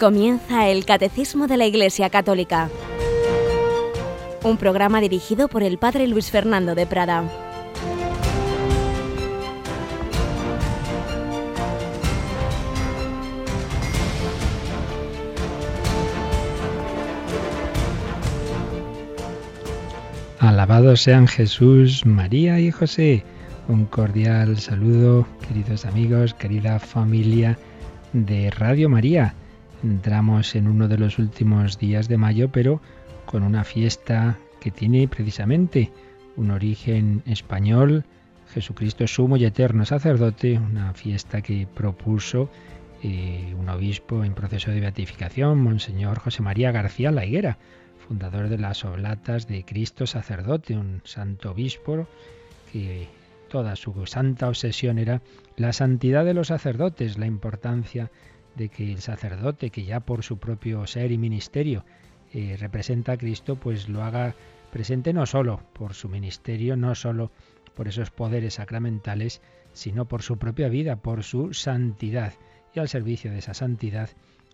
Comienza el Catecismo de la Iglesia Católica, un programa dirigido por el Padre Luis Fernando de Prada. Alabados sean Jesús, María y José. Un cordial saludo, queridos amigos, querida familia de Radio María. Entramos en uno de los últimos días de mayo, pero con una fiesta que tiene precisamente un origen español, Jesucristo sumo y eterno sacerdote, una fiesta que propuso eh, un obispo en proceso de beatificación, Monseñor José María García La Higuera, fundador de las Oblatas de Cristo sacerdote, un santo obispo que toda su santa obsesión era la santidad de los sacerdotes, la importancia de que el sacerdote, que ya por su propio ser y ministerio eh, representa a Cristo, pues lo haga presente no solo por su ministerio, no solo por esos poderes sacramentales, sino por su propia vida, por su santidad. Y al servicio de esa santidad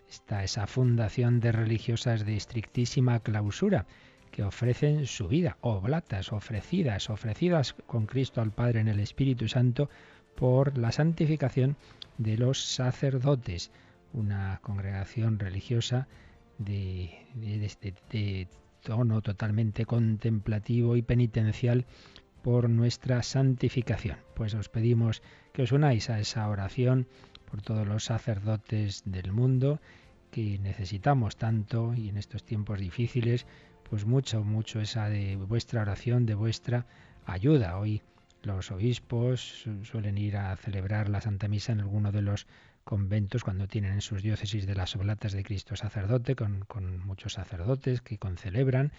está esa fundación de religiosas de estrictísima clausura, que ofrecen su vida, oblatas, ofrecidas, ofrecidas con Cristo al Padre en el Espíritu Santo por la santificación de los sacerdotes una congregación religiosa de, de, tono totalmente contemplativo y penitencial por nuestra santificación. Pues os pedimos que os unáis a esa oración por todos los sacerdotes del mundo que necesitamos tanto y en estos tiempos difíciles, pues mucho, mucho esa de vuestra oración, de vuestra ayuda. Hoy los obispos suelen ir a celebrar la Santa Misa en alguno de los conventos cuando tienen en sus diócesis de las oblatas de Cristo sacerdote, con, con muchos sacerdotes que concelebran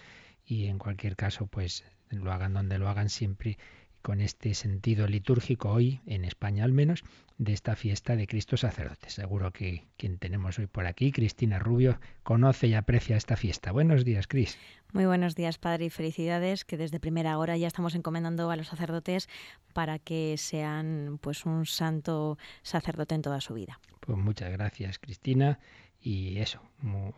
y en cualquier caso pues lo hagan donde lo hagan siempre con este sentido litúrgico hoy, en España al menos, de esta fiesta de Cristo sacerdote. Seguro que quien tenemos hoy por aquí, Cristina Rubio, conoce y aprecia esta fiesta. Buenos días, Cris. Muy buenos días, Padre, y felicidades que desde primera hora ya estamos encomendando a los sacerdotes para que sean pues un santo sacerdote en toda su vida. Pues muchas gracias, Cristina, y eso,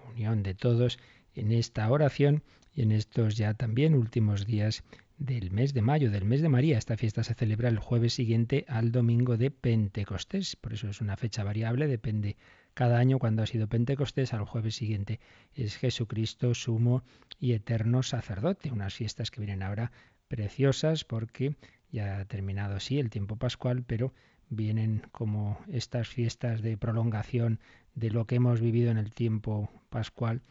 unión de todos en esta oración y en estos ya también últimos días del mes de mayo, del mes de María. Esta fiesta se celebra el jueves siguiente al domingo de Pentecostés, por eso es una fecha variable, depende cada año cuando ha sido Pentecostés, al jueves siguiente es Jesucristo, sumo y eterno sacerdote. Unas fiestas que vienen ahora preciosas porque ya ha terminado sí el tiempo pascual, pero vienen como estas fiestas de prolongación de lo que hemos vivido en el tiempo pascual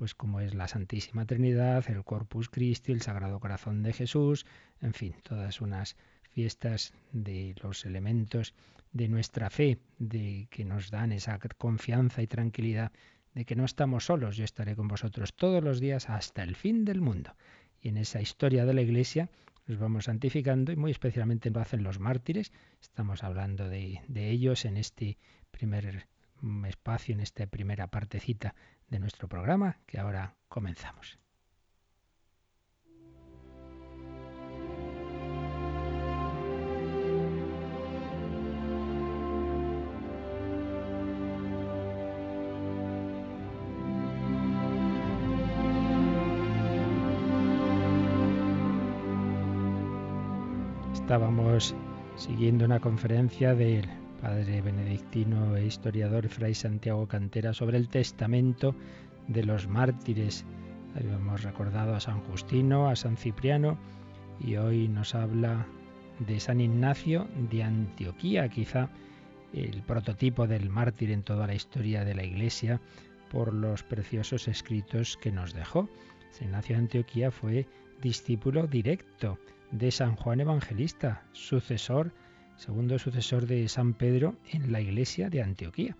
pues como es la Santísima Trinidad, el Corpus Christi, el Sagrado Corazón de Jesús, en fin, todas unas fiestas de los elementos de nuestra fe, de que nos dan esa confianza y tranquilidad de que no estamos solos, yo estaré con vosotros todos los días hasta el fin del mundo. Y en esa historia de la Iglesia nos vamos santificando y muy especialmente lo hacen los mártires. Estamos hablando de, de ellos en este primer espacio, en esta primera partecita de nuestro programa que ahora comenzamos. Estábamos siguiendo una conferencia del padre benedictino e historiador Fray Santiago Cantera sobre el testamento de los mártires. Habíamos recordado a San Justino, a San Cipriano y hoy nos habla de San Ignacio de Antioquía, quizá el prototipo del mártir en toda la historia de la Iglesia por los preciosos escritos que nos dejó. San Ignacio de Antioquía fue discípulo directo de San Juan Evangelista, sucesor segundo sucesor de San Pedro en la iglesia de Antioquía,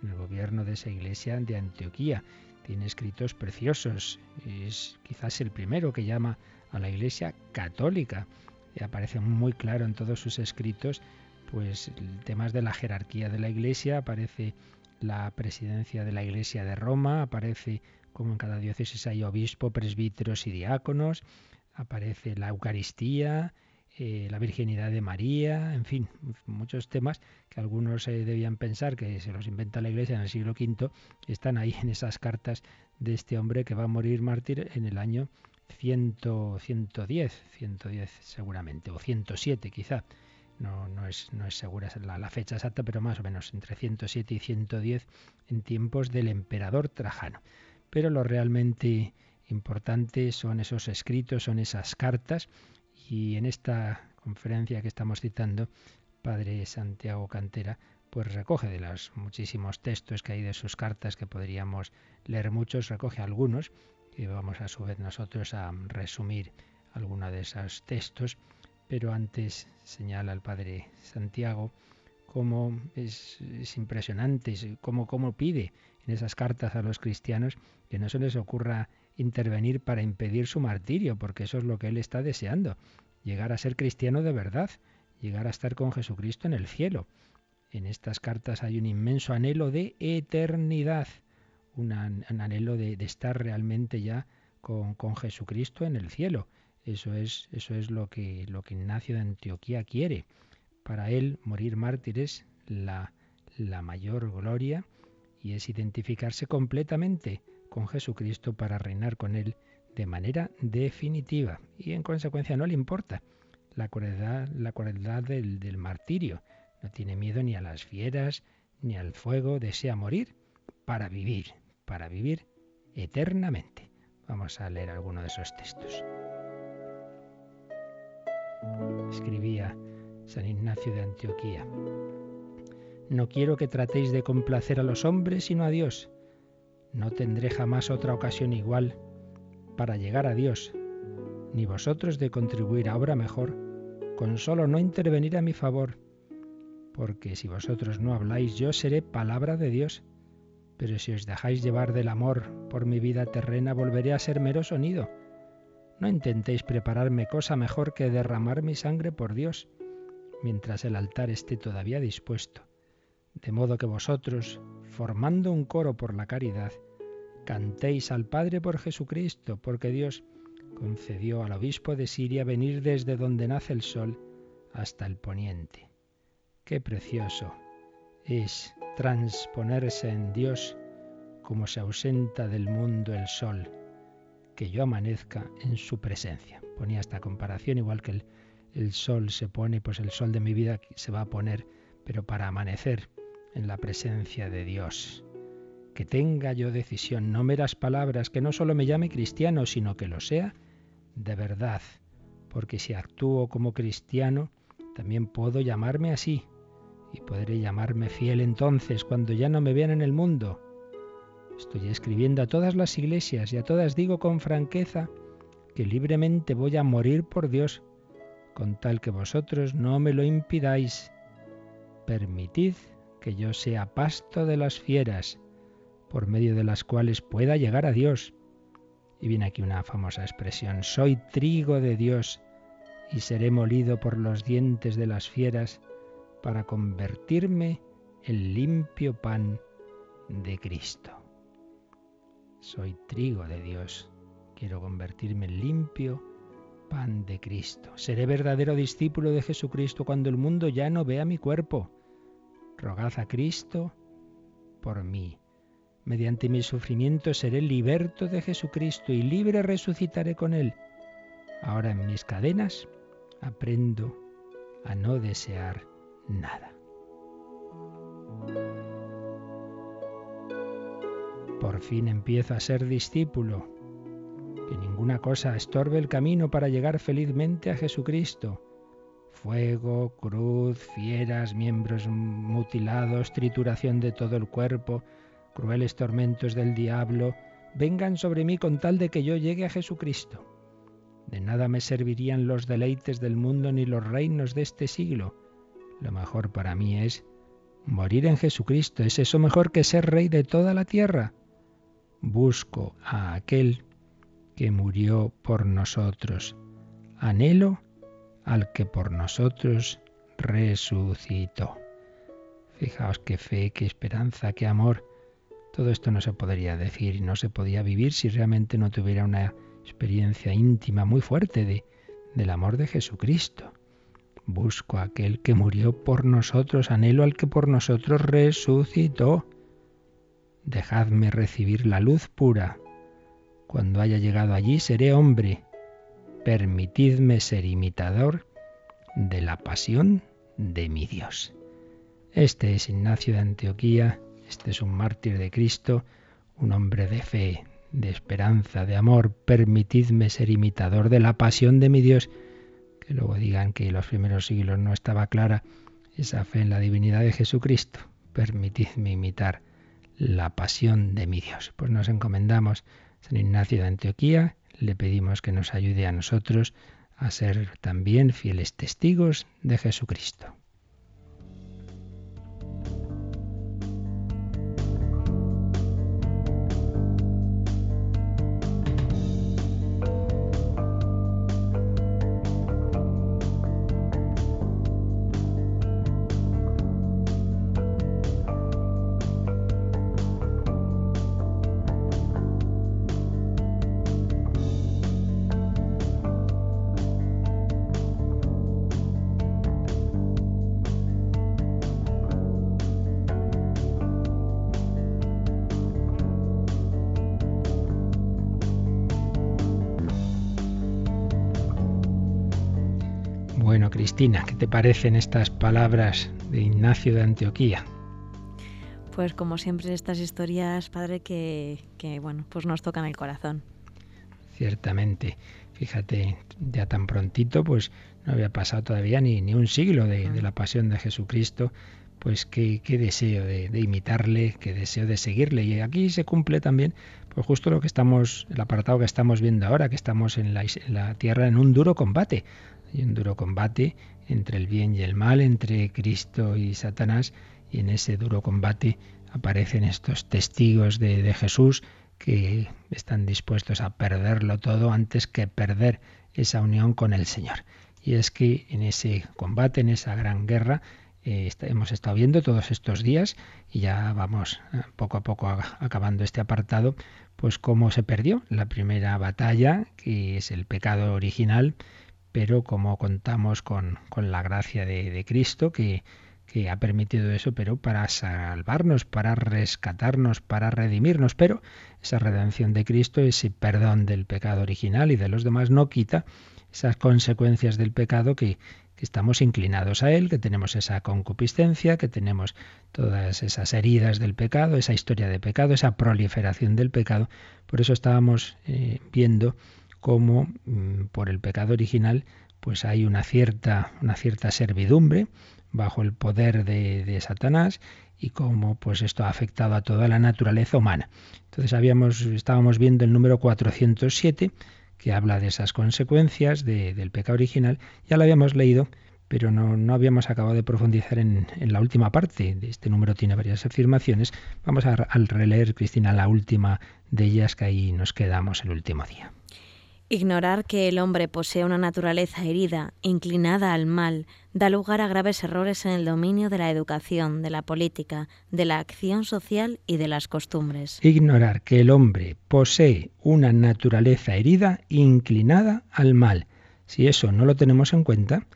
en el gobierno de esa iglesia de Antioquía. Tiene escritos preciosos, es quizás el primero que llama a la iglesia católica. Y aparece muy claro en todos sus escritos pues temas de la jerarquía de la iglesia, aparece la presidencia de la iglesia de Roma, aparece como en cada diócesis hay obispo, presbíteros y diáconos, aparece la Eucaristía, eh, la virginidad de María, en fin, muchos temas que algunos eh, debían pensar que se los inventa la Iglesia en el siglo V, están ahí en esas cartas de este hombre que va a morir mártir en el año 100, 110, 110 seguramente, o 107 quizá. No, no, es, no es segura la, la fecha exacta, pero más o menos entre 107 y 110 en tiempos del emperador Trajano. Pero lo realmente importante son esos escritos, son esas cartas, y en esta conferencia que estamos citando, Padre Santiago Cantera, pues recoge de los muchísimos textos que hay de sus cartas, que podríamos leer muchos, recoge algunos, y vamos a su vez nosotros a resumir alguno de esos textos, pero antes señala el Padre Santiago cómo es, impresionante, cómo, cómo pide en esas cartas a los cristianos que no se les ocurra intervenir para impedir su martirio, porque eso es lo que él está deseando, llegar a ser cristiano de verdad, llegar a estar con Jesucristo en el cielo. En estas cartas hay un inmenso anhelo de eternidad, un, anhelo de, estar realmente ya con, con, Jesucristo en el cielo. Eso es, eso es lo, que, lo que Ignacio de Antioquía quiere. Para él morir mártir es la, la mayor gloria y es identificarse completamente con Jesucristo para reinar con Él de manera definitiva. Y en consecuencia no le importa la crueldad, la crueldad del, del martirio. No tiene miedo ni a las fieras, ni al fuego, desea morir para vivir, para vivir eternamente. Vamos a leer alguno de esos textos. Escribía San Ignacio de Antioquía. No quiero que tratéis de complacer a los hombres, sino a Dios. No tendré jamás otra ocasión igual para llegar a Dios, ni vosotros de contribuir a obra mejor, con solo no intervenir a mi favor, porque si vosotros no habláis, yo seré palabra de Dios. Pero si os dejáis llevar del amor por mi vida terrena, volveré a ser mero sonido. No intentéis prepararme cosa mejor que derramar mi sangre por Dios, mientras el altar esté todavía dispuesto de modo que vosotros, formando un coro por la caridad, cantéis al Padre por Jesucristo, porque Dios concedió al obispo de Siria venir desde donde nace el sol hasta el poniente. Qué precioso es transponerse en Dios como se ausenta del mundo el sol, que yo amanezca en su presencia. Ponía esta comparación, igual que el, el sol se pone, pues el sol de mi vida se va a poner, pero para amanecer en la presencia de Dios. Que tenga yo decisión, no meras palabras, que no solo me llame cristiano, sino que lo sea de verdad, porque si actúo como cristiano, también puedo llamarme así, y podré llamarme fiel entonces cuando ya no me vean en el mundo. Estoy escribiendo a todas las iglesias y a todas digo con franqueza que libremente voy a morir por Dios, con tal que vosotros no me lo impidáis. Permitid que yo sea pasto de las fieras, por medio de las cuales pueda llegar a Dios. Y viene aquí una famosa expresión, soy trigo de Dios y seré molido por los dientes de las fieras para convertirme en limpio pan de Cristo. Soy trigo de Dios, quiero convertirme en limpio pan de Cristo. Seré verdadero discípulo de Jesucristo cuando el mundo ya no vea mi cuerpo Rogad a Cristo por mí. Mediante mi sufrimiento seré liberto de Jesucristo y libre resucitaré con Él. Ahora en mis cadenas aprendo a no desear nada. Por fin empiezo a ser discípulo. Que ninguna cosa estorbe el camino para llegar felizmente a Jesucristo fuego, cruz, fieras, miembros mutilados, trituración de todo el cuerpo, crueles tormentos del diablo, vengan sobre mí con tal de que yo llegue a Jesucristo. De nada me servirían los deleites del mundo ni los reinos de este siglo. Lo mejor para mí es morir en Jesucristo. ¿Es eso mejor que ser rey de toda la tierra? Busco a aquel que murió por nosotros. Anhelo al que por nosotros resucitó. Fijaos qué fe, qué esperanza, qué amor. Todo esto no se podría decir y no se podía vivir si realmente no tuviera una experiencia íntima muy fuerte de, del amor de Jesucristo. Busco a aquel que murió por nosotros, anhelo al que por nosotros resucitó. Dejadme recibir la luz pura. Cuando haya llegado allí seré hombre. Permitidme ser imitador de la pasión de mi Dios. Este es Ignacio de Antioquía, este es un mártir de Cristo, un hombre de fe, de esperanza, de amor. Permitidme ser imitador de la pasión de mi Dios. Que luego digan que en los primeros siglos no estaba clara esa fe en la divinidad de Jesucristo. Permitidme imitar la pasión de mi Dios. Pues nos encomendamos a San Ignacio de Antioquía, le pedimos que nos ayude a nosotros a ser también fieles testigos de Jesucristo. Cristina, ¿qué te parecen estas palabras de Ignacio de Antioquía? Pues como siempre estas historias, padre, que, bueno, pues nos tocan el corazón. Ciertamente. Fíjate, ya tan prontito, pues no había pasado todavía ni, ni un siglo de, la pasión de Jesucristo, pues qué, qué deseo de, imitarle, qué deseo de seguirle. Y aquí se cumple también, pues justo lo que estamos, el apartado que estamos viendo ahora, que estamos en la, en la tierra en un duro combate y un duro combate entre el bien y el mal, entre Cristo y Satanás, y en ese duro combate aparecen estos testigos de, de Jesús que están dispuestos a perderlo todo antes que perder esa unión con el Señor. Y es que en ese combate, en esa gran guerra, eh, hemos estado viendo todos estos días y ya vamos eh, poco a poco acabando este apartado, pues cómo se perdió la primera batalla, que es el pecado original, pero como contamos con, la gracia de, Cristo que, que ha permitido eso, pero para salvarnos, para rescatarnos, para redimirnos. Pero esa redención de Cristo, ese perdón del pecado original y de los demás, no quita esas consecuencias del pecado que, que estamos inclinados a él, que tenemos esa concupiscencia, que tenemos todas esas heridas del pecado, esa historia de pecado, esa proliferación del pecado. Por eso estábamos eh, viendo cómo mm, por el pecado original pues hay una cierta, una cierta servidumbre bajo el poder de, Satanás y cómo pues esto ha afectado a toda la naturaleza humana. Entonces habíamos, estábamos viendo el número 407 que habla de esas consecuencias del pecado original. Ya lo habíamos leído, pero no, no habíamos acabado de profundizar en, la última parte. de Este número tiene varias afirmaciones. Vamos a, a releer, Cristina, la última de ellas, que ahí nos quedamos el último día. Ignorar que el hombre posee una naturaleza herida, inclinada al mal, da lugar a graves errores en el dominio de la educación, de la política, de la acción social y de las costumbres. Ignorar que el hombre posee una naturaleza herida, inclinada al mal. Si eso no lo tenemos en cuenta,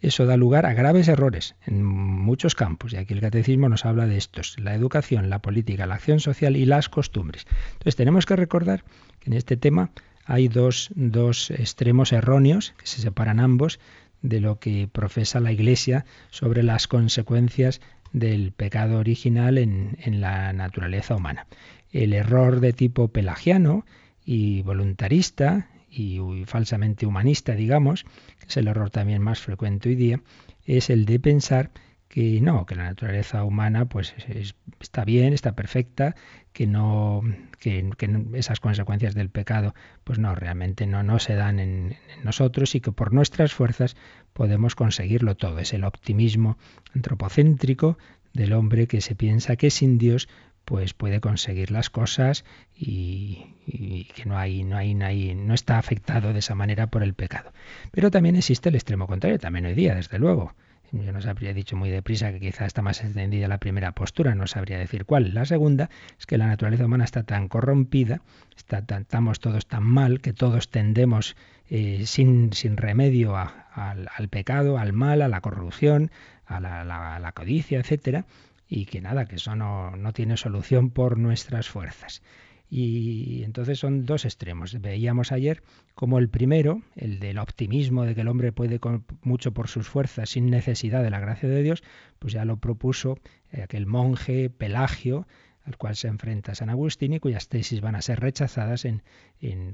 eso da lugar a graves errores en muchos campos, y aquí el catecismo nos habla de estos, la educación, la política, la acción social y las costumbres. Entonces tenemos que recordar que en este tema hay dos, dos extremos erróneos, que se separan ambos, de lo que profesa la Iglesia sobre las consecuencias del pecado original en, en, la naturaleza humana. El error de tipo pelagiano y voluntarista y falsamente humanista, digamos, que es el error también más frecuente hoy día, es el de pensar que no, que la naturaleza humana pues está bien, está perfecta, que no, que, esas consecuencias del pecado pues no, realmente no, no se dan en, nosotros y que por nuestras fuerzas podemos conseguirlo todo. Es el optimismo antropocéntrico del hombre que se piensa que sin Dios pues puede conseguir las cosas y, y, que no hay, no hay, no hay, no está afectado de esa manera por el pecado. Pero también existe el extremo contrario, también hoy día, desde luego yo nos habría dicho muy deprisa que quizá está más extendida la primera postura, no sabría decir cuál. La segunda es que la naturaleza humana está tan corrompida, está estamos todos tan mal, que todos tendemos eh, sin, sin, remedio al, pecado, al mal, a la corrupción, a la, codicia, etcétera, y que nada, que eso no, no tiene solución por nuestras fuerzas. Y entonces son dos extremos. Veíamos ayer como el primero, el del optimismo de que el hombre puede con mucho por sus fuerzas sin necesidad de la gracia de Dios, pues ya lo propuso eh, aquel monje Pelagio, al cual se enfrenta San Agustín y cuyas tesis van a ser rechazadas en,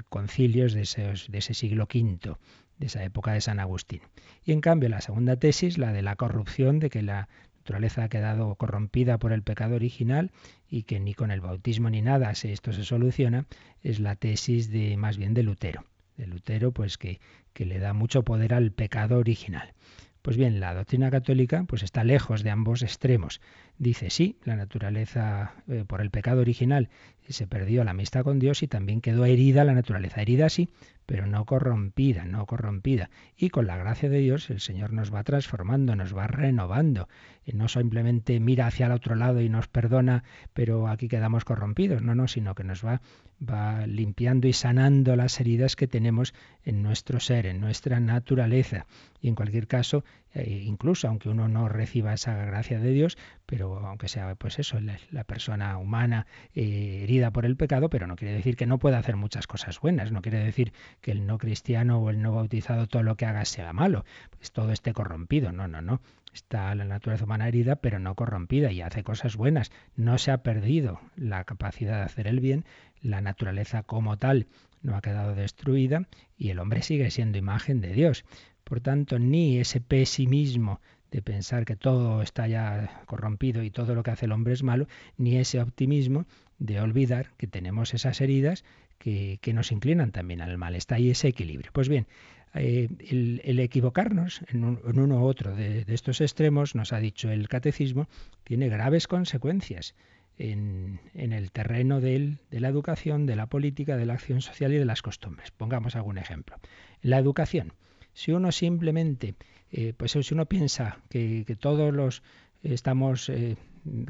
concilios de, de ese siglo V, de esa época de San Agustín. Y en cambio la segunda tesis, la de la corrupción, de que la naturaleza ha quedado corrompida por el pecado original y que ni con el bautismo ni nada esto se soluciona, es la tesis de más bien de Lutero. De Lutero, pues que, que le da mucho poder al pecado original. Pues bien, la doctrina católica pues está lejos de ambos extremos. Dice sí, la naturaleza eh, por el pecado original se perdió la amistad con Dios y también quedó herida la naturaleza. Herida sí, pero no corrompida, no corrompida. Y con la gracia de Dios el Señor nos va transformando, nos va renovando. Y no simplemente mira hacia el otro lado y nos perdona, pero aquí quedamos corrompidos. No, no, sino que nos va, va limpiando y sanando las heridas que tenemos en nuestro ser, en nuestra naturaleza. Y en cualquier caso, eh, incluso aunque uno no reciba esa gracia de Dios, pero aunque sea pues eso, la, persona humana eh, herida por el pecado, pero no quiere decir que no pueda hacer muchas cosas buenas, no quiere decir que el no cristiano o el no bautizado todo lo que haga sea malo, pues todo esté corrompido, no, no, no. Está la naturaleza humana herida, pero no corrompida y hace cosas buenas. No se ha perdido la capacidad de hacer el bien, la naturaleza como tal no ha quedado destruida y el hombre sigue siendo imagen de Dios. Por tanto, ni ese pesimismo de pensar que todo está ya corrompido y todo lo que hace el hombre es malo, ni ese optimismo de olvidar que tenemos esas heridas que, nos inclinan también al mal. Está ahí ese equilibrio. Pues bien, eh, el, equivocarnos en, uno u otro de, estos extremos, nos ha dicho el catecismo, tiene graves consecuencias en, el terreno de la educación, de la política, de la acción social y de las costumbres. Pongamos algún ejemplo. la educación, si uno simplemente, eh, pues si uno piensa que, todos los estamos eh,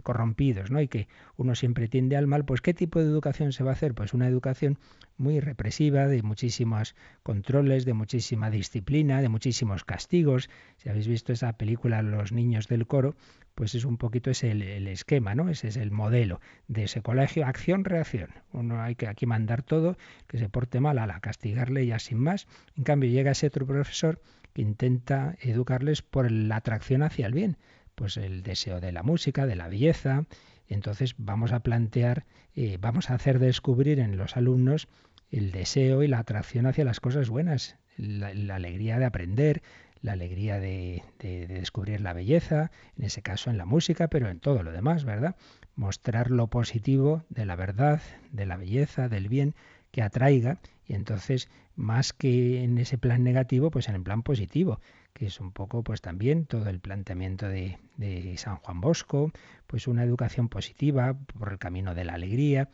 corrompidos, ¿no? Y que uno siempre tiende al mal, pues ¿qué tipo de educación se va a hacer? Pues una educación muy represiva, de muchísimos controles, de muchísima disciplina, de muchísimos castigos. Si habéis visto esa película Los niños del coro, pues es un poquito ese el, el esquema, ¿no? Ese es el modelo de ese colegio, acción-reacción. Uno hay que aquí mandar todo, que se porte mal, a la castigarle ya sin más. En cambio llega ese otro profesor que intenta educarles por la atracción hacia el bien pues el deseo de la música, de la belleza. Entonces vamos a plantear, eh, vamos a hacer descubrir en los alumnos el deseo y la atracción hacia las cosas buenas, la, alegría de aprender, la alegría de, de, descubrir la belleza, en ese caso en la música, pero en todo lo demás, ¿verdad? Mostrar lo positivo de la verdad, de la belleza, del bien, que atraiga, y entonces, más que en ese plan negativo, pues en el plan positivo que es un poco pues también todo el planteamiento de, de San Juan Bosco, pues una educación positiva por el camino de la alegría.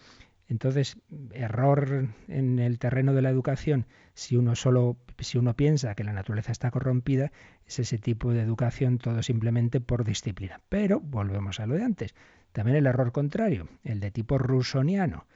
Entonces, error en el terreno de la educación, si uno solo, si uno piensa que la naturaleza está corrompida, es ese tipo de educación todo simplemente por disciplina. Pero volvemos a lo de antes. También el error contrario, el de tipo rusoniano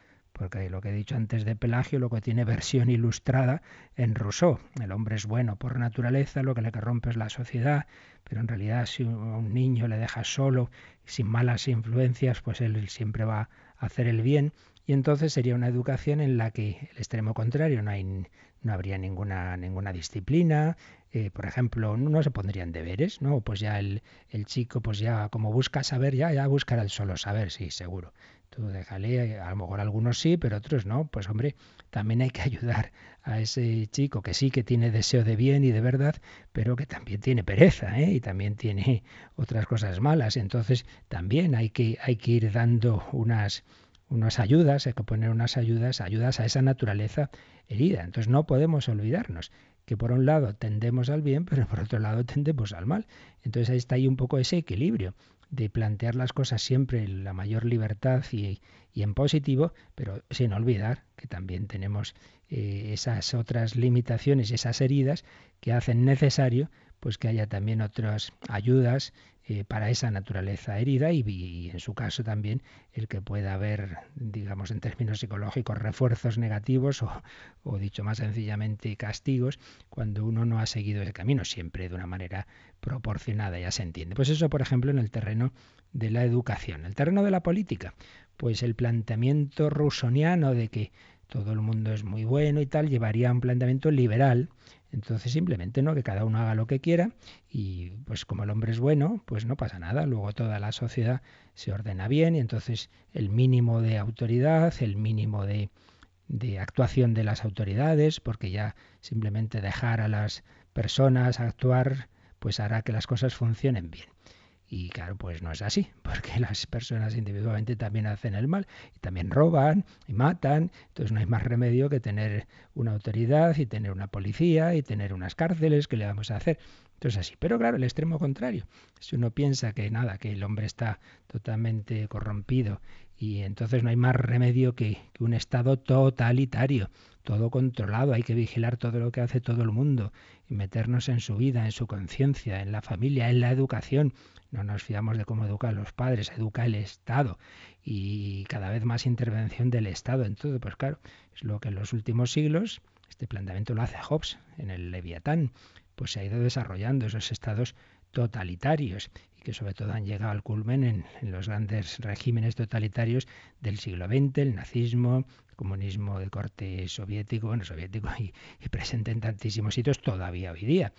porque lo que he dicho antes de Pelagio, lo que tiene versión ilustrada en Rousseau. El hombre es bueno por naturaleza, lo que le corrompe es la sociedad, pero en realidad si a un niño le dejas solo, sin malas influencias, pues él siempre va a hacer el bien. Y entonces sería una educación en la que el extremo contrario no hay no habría ninguna ninguna disciplina, eh, por ejemplo, no se pondrían deberes, ¿no? Pues ya el, el, chico, pues ya como busca saber, ya, ya buscará el solo saber, sí, seguro. Tú déjale, a lo mejor algunos sí, pero otros no. Pues hombre, también hay que ayudar a ese chico que sí que tiene deseo de bien y de verdad, pero que también tiene pereza ¿eh? y también tiene otras cosas malas. Entonces también hay que, hay que ir dando unas, unas ayudas, hay que poner unas ayudas, ayudas a esa naturaleza herida. Entonces no podemos olvidarnos que por un lado tendemos al bien, pero por otro lado tendemos al mal. Entonces ahí está ahí un poco ese equilibrio de plantear las cosas siempre en la mayor libertad y, en positivo, pero sin olvidar que también tenemos eh, esas otras limitaciones, esas heridas que hacen necesario pues que haya también otras ayudas eh, para esa naturaleza herida y, en su caso también el que pueda haber, digamos en términos psicológicos, refuerzos negativos o, o dicho más sencillamente castigos cuando uno no ha seguido ese camino, siempre de una manera proporcionada, ya se entiende. Pues eso, por ejemplo, en el terreno de la educación. El terreno de la política, pues el planteamiento rusoniano de que todo el mundo es muy bueno y tal, llevaría a un planteamiento liberal entonces simplemente no que cada uno haga lo que quiera y pues como el hombre es bueno, pues no pasa nada. Luego toda la sociedad se ordena bien y entonces el mínimo de autoridad, el mínimo de, de actuación de las autoridades, porque ya simplemente dejar a las personas actuar pues hará que las cosas funcionen bien. Y claro, pues no es así, porque las personas individualmente también hacen el mal y también roban y matan. Entonces no hay más remedio que tener una autoridad y tener una policía y tener unas cárceles que le vamos a hacer. Entonces así. Pero claro, el extremo contrario. Si uno piensa que nada, que el hombre está totalmente corrompido y entonces no hay más remedio que, un Estado totalitario, todo controlado, hay que vigilar todo lo que hace todo el mundo y meternos en su vida, en su conciencia, en la familia, en la educación. No nos fiamos de cómo educan los padres, educa el Estado y cada vez más intervención del Estado en todo. Pues claro, es lo que en los últimos siglos, este planteamiento lo hace Hobbes en el Leviatán, pues se ha ido desarrollando esos estados totalitarios y que sobre todo han llegado al culmen en, los grandes regímenes totalitarios del siglo XX, el nazismo, el comunismo de corte soviético, bueno, soviético y, presente en tantísimos sitios todavía hoy día.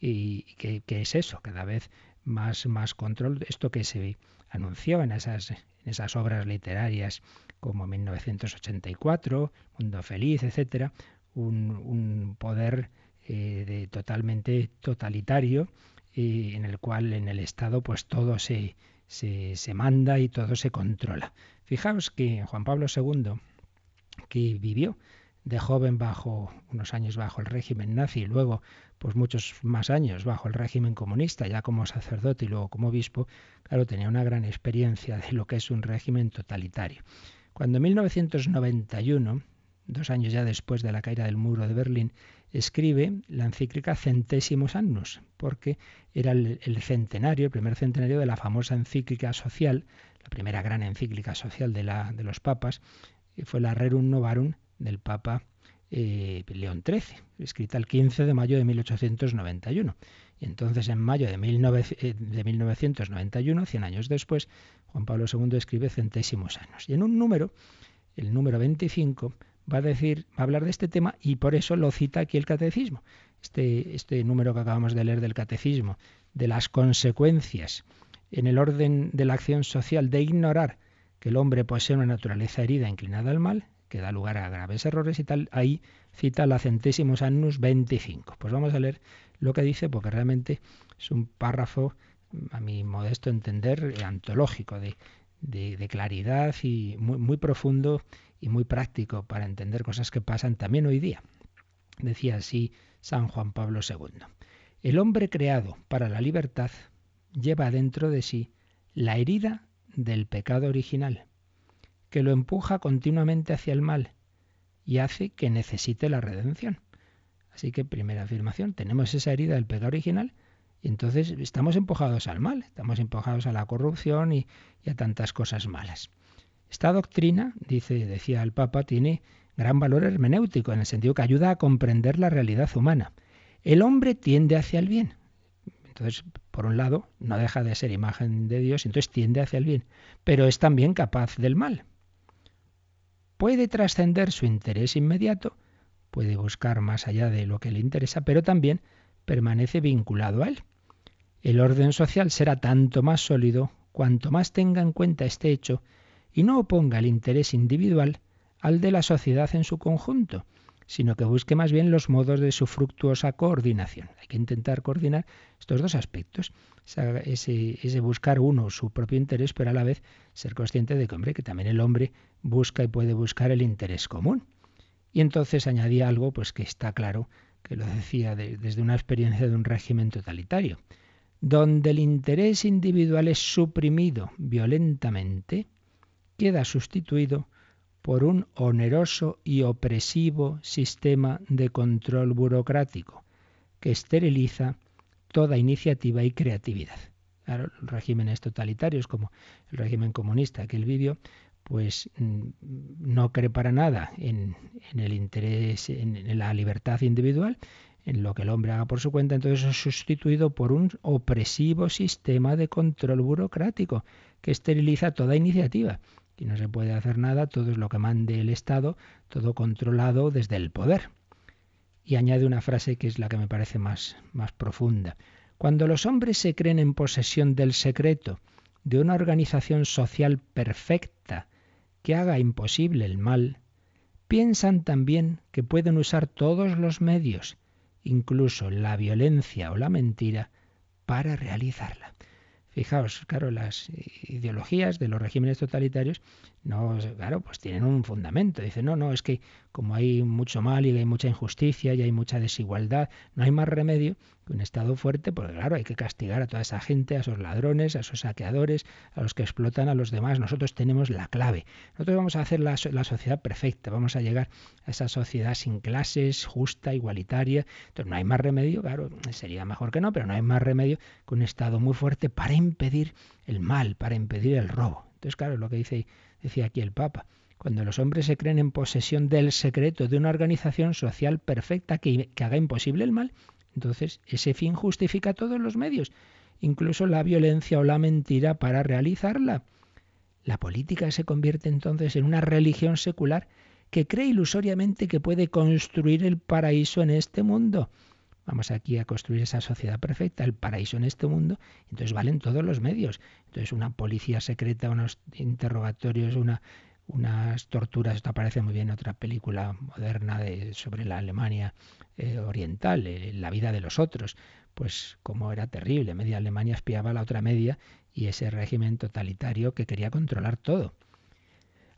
¿Y qué, es eso? Cada vez más, más control. Esto que se anunció en esas, en esas obras literarias como 1984, Mundo Feliz, etcétera, un, un poder eh, de totalmente totalitario y en el cual en el Estado pues todo se, se, se manda y todo se controla. Fijaos que Juan Pablo II, que vivió de joven bajo unos años bajo el régimen nazi y luego pues muchos más años bajo el régimen comunista ya como sacerdote y luego como obispo claro tenía una gran experiencia de lo que es un régimen totalitario. Cuando en 1991 dos años ya después de la caída del muro de Berlín escribe la encíclica Centésimos Annus, porque era el, centenario, el primer centenario de la famosa encíclica social, la primera gran encíclica social de, la, de los papas, y fue la Rerum Novarum del Papa eh, León XIII, escrita el 15 de mayo de 1891. Y entonces, en mayo de, eh, de 1991, 100 años después, Juan Pablo II escribe Centésimos Años. Y en un número, el número 25, va a decir, va a hablar de este tema y por eso lo cita aquí el catecismo. Este, este número que acabamos de leer del catecismo, de las consecuencias en el orden de la acción social de ignorar que el hombre posee una naturaleza herida inclinada al mal, que da lugar a graves errores y tal, ahí cita la centésimos annus 25. Pues vamos a leer lo que dice porque realmente es un párrafo, a mi modesto entender, antológico, de, claridad y muy, muy profundo y muy práctico para entender cosas que pasan también hoy día. Decía así San Juan Pablo II. El hombre creado para la libertad lleva dentro de sí la herida del pecado original, que lo empuja continuamente hacia el mal y hace que necesite la redención. Así que primera afirmación, tenemos esa herida del pecado original y entonces estamos empujados al mal, estamos empujados a la corrupción y, a tantas cosas malas. Esta doctrina, dice, decía el Papa, tiene gran valor hermenéutico, en el sentido que ayuda a comprender la realidad humana. El hombre tiende hacia el bien. Entonces, por un lado, no deja de ser imagen de Dios, entonces tiende hacia el bien, pero es también capaz del mal. Puede trascender su interés inmediato, puede buscar más allá de lo que le interesa, pero también permanece vinculado a él. El orden social será tanto más sólido cuanto más tenga en cuenta este hecho y no oponga el interés individual al de la sociedad en su conjunto, sino que busque más bien los modos de su fructuosa coordinación. Hay que intentar coordinar estos dos aspectos, ese, buscar uno su propio interés, pero a la vez ser consciente de que, hombre, que también el hombre busca y puede buscar el interés común. Y entonces añadía algo, pues que está claro, que lo decía desde una experiencia de un régimen totalitario, donde el interés individual es suprimido violentamente, queda sustituido por un oneroso y opresivo sistema de control burocrático que esteriliza toda iniciativa y creatividad. Claro, regímenes totalitarios como el régimen comunista que él vivió, pues mm, no cree para nada en, el interés, en, la libertad individual, en lo que el hombre haga por su cuenta, entonces es sustituido por un opresivo sistema de control burocrático que esteriliza toda iniciativa. Y no se puede hacer nada, todo es lo que mande el Estado, todo controlado desde el poder. Y añade una frase que es la que me parece más, más profunda. Cuando los hombres se creen en posesión del secreto de una organización social perfecta, que haga imposible el mal, piensan también que pueden usar todos los medios, incluso la violencia o la mentira, para realizarla. Fijaos, claro, las ideologías de los regímenes totalitarios, no, claro, pues tienen un fundamento. Dicen, no, no, es que como hay mucho mal y hay mucha injusticia y hay mucha desigualdad, no hay más remedio un Estado fuerte, pues claro, hay que castigar a toda esa gente, a esos ladrones, a esos saqueadores, a los que explotan a los demás. Nosotros tenemos la clave. Nosotros vamos a hacer la, sociedad perfecta, vamos a llegar a esa sociedad sin clases, justa, igualitaria. Entonces no hay más remedio, claro, sería mejor que no, pero no hay más remedio que un Estado muy fuerte para impedir el mal, para impedir el robo. Entonces, claro, lo que dice, decía aquí el Papa. Cuando los hombres se creen en posesión del secreto de una organización social perfecta que haga imposible el mal, entonces, ese fin justifica todos los medios, incluso la violencia o la mentira para realizarla. La política se convierte entonces en una religión secular que cree ilusoriamente que puede construir el paraíso en este mundo. Vamos aquí a construir esa sociedad perfecta, el paraíso en este mundo, entonces valen todos los medios. Entonces una policía secreta, unos interrogatorios, una unas torturas, esto aparece muy bien en otra película moderna de, sobre la Alemania eh, oriental, eh, la vida de los otros, pues como era terrible, media Alemania espiaba a la otra media y ese régimen totalitario que quería controlar todo.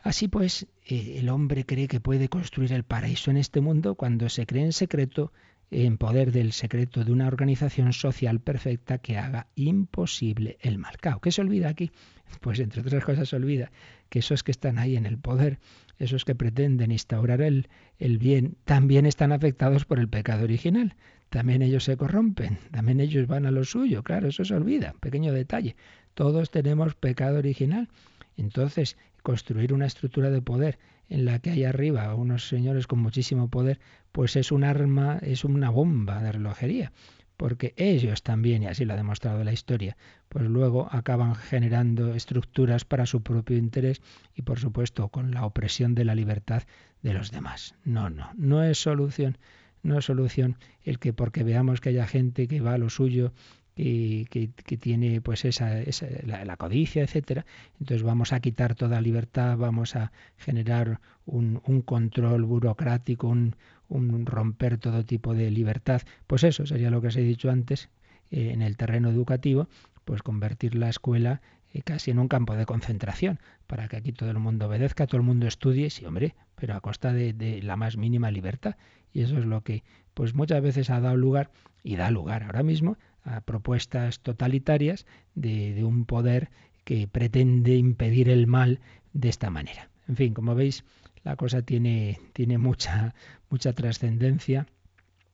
Así pues, eh, el hombre cree que puede construir el paraíso en este mundo cuando se cree en secreto en poder del secreto de una organización social perfecta que haga imposible el mal. ¿Qué se olvida aquí? Pues entre otras cosas se olvida que esos que están ahí en el poder, esos que pretenden instaurar el, el bien, también están afectados por el pecado original. También ellos se corrompen, también ellos van a lo suyo. Claro, eso se olvida. Pequeño detalle. Todos tenemos pecado original. Entonces, construir una estructura de poder en la que hay arriba unos señores con muchísimo poder, pues es un arma, es una bomba de relojería, porque ellos también, y así lo ha demostrado la historia, pues luego acaban generando estructuras para su propio interés y por supuesto con la opresión de la libertad de los demás. No, no, no es solución, no es solución el que porque veamos que haya gente que va a lo suyo y que, tiene pues esa, esa la, codicia, etcétera. Entonces vamos a quitar toda libertad, vamos a generar un, un control burocrático, un, un, romper todo tipo de libertad. Pues eso sería lo que os he dicho antes eh, en el terreno educativo, pues convertir la escuela eh, casi en un campo de concentración, para que aquí todo el mundo obedezca, todo el mundo estudie, sí, hombre, pero a costa de, de, la más mínima libertad. Y eso es lo que, pues muchas veces ha dado lugar, y da lugar ahora mismo, a propuestas totalitarias de, un poder que pretende impedir el mal de esta manera. En fin, como veis, la cosa tiene, tiene mucha, mucha trascendencia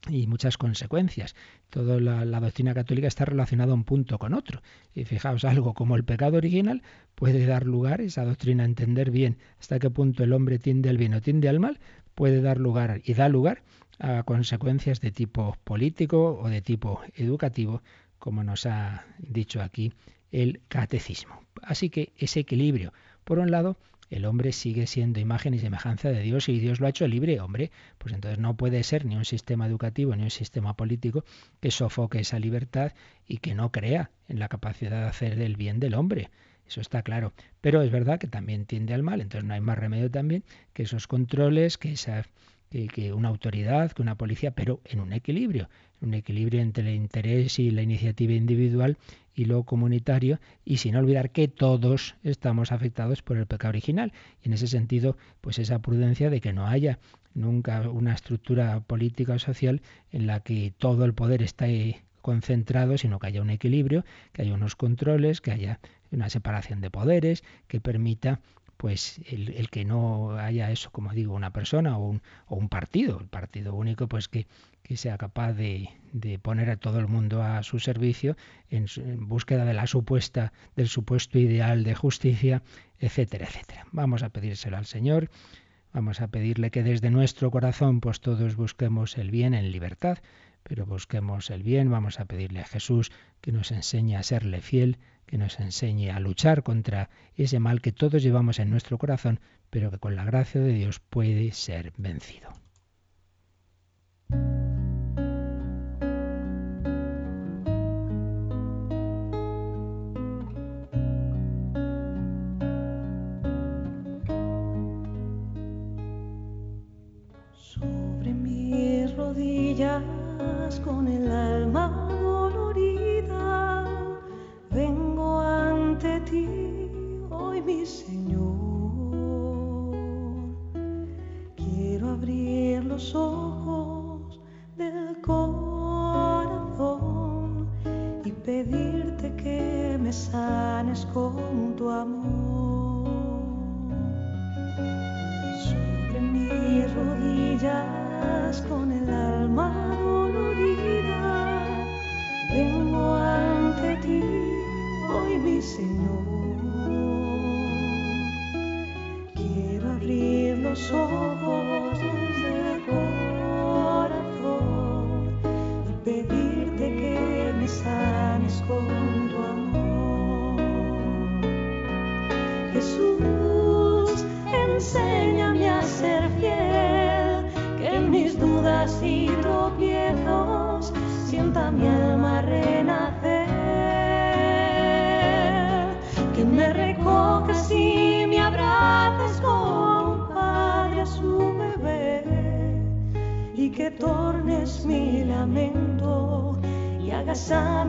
y muchas consecuencias. Toda la, doctrina católica está relacionada un punto con otro. Y fijaos, algo como el pecado original puede dar lugar, esa doctrina, a entender bien hasta qué punto el hombre tiende al bien o tiende al mal, puede dar lugar y da lugar a consecuencias de tipo político o de tipo educativo, como nos ha dicho aquí el catecismo. Así que ese equilibrio, por un lado, el hombre sigue siendo imagen y semejanza de Dios y Dios lo ha hecho libre, hombre, pues entonces no puede ser ni un sistema educativo ni un sistema político que sofoque esa libertad y que no crea en la capacidad de hacer el bien del hombre. Eso está claro. Pero es verdad que también tiende al mal, entonces no hay más remedio también que esos controles, que esa que, una autoridad, que una policía, pero en un equilibrio, un equilibrio entre el interés y la iniciativa individual y lo comunitario, y sin olvidar que todos estamos afectados por el pecado original. Y en ese sentido, pues esa prudencia de que no haya nunca una estructura política o social en la que todo el poder está concentrado, sino que haya un equilibrio, que haya unos controles, que haya una separación de poderes, que permita pues el, que no haya eso, como digo, una persona o un, o un partido, el partido único, pues que, que sea capaz de, de, poner a todo el mundo a su servicio en, en, búsqueda de la supuesta, del supuesto ideal de justicia, etcétera, etcétera. Vamos a pedírselo al Señor, vamos a pedirle que desde nuestro corazón pues todos busquemos el bien en libertad, pero busquemos el bien, vamos a pedirle a Jesús que nos enseñe a serle fiel, que nos enseñe a luchar contra ese mal que todos llevamos en nuestro corazón, pero que con la gracia de Dios puede ser vencido. Sobre mis rodillas con el alma Señor. Quiero abrir los ojos del corazón y pedirte que me sanes con tu amor. Sobre mis rodillas con el alma dolorida, vengo ante ti, hoy mi Señor. A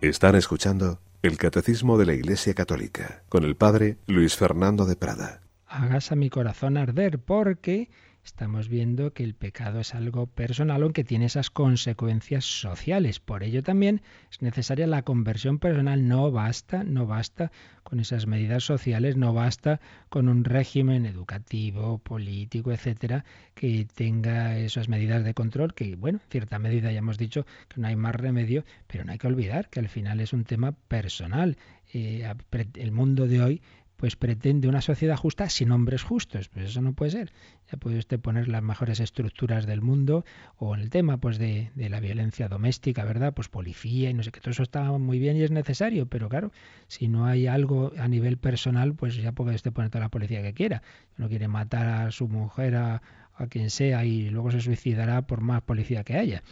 Están escuchando el Catecismo de la Iglesia Católica con el Padre Luis Fernando de Prada. Hagas a mi corazón arder porque estamos viendo que el pecado es algo personal, aunque tiene esas consecuencias sociales. Por ello también es necesaria la conversión personal. No basta, no basta con esas medidas sociales, no basta con un régimen educativo, político, etcétera, que tenga esas medidas de control, que bueno, en cierta medida ya hemos dicho que no hay más remedio, pero no hay que olvidar que al final es un tema personal. Eh, el mundo de hoy pues pretende una sociedad justa sin hombres justos. Pues eso no puede ser. Ya puede usted poner las mejores estructuras del mundo o el tema pues de, de, la violencia doméstica, ¿verdad? Pues policía y no sé qué, todo eso está muy bien y es necesario, pero claro, si no hay algo a nivel personal, pues ya puede usted poner toda la policía que quiera. No quiere matar a su mujer, a, a quien sea y luego se suicidará por más policía que haya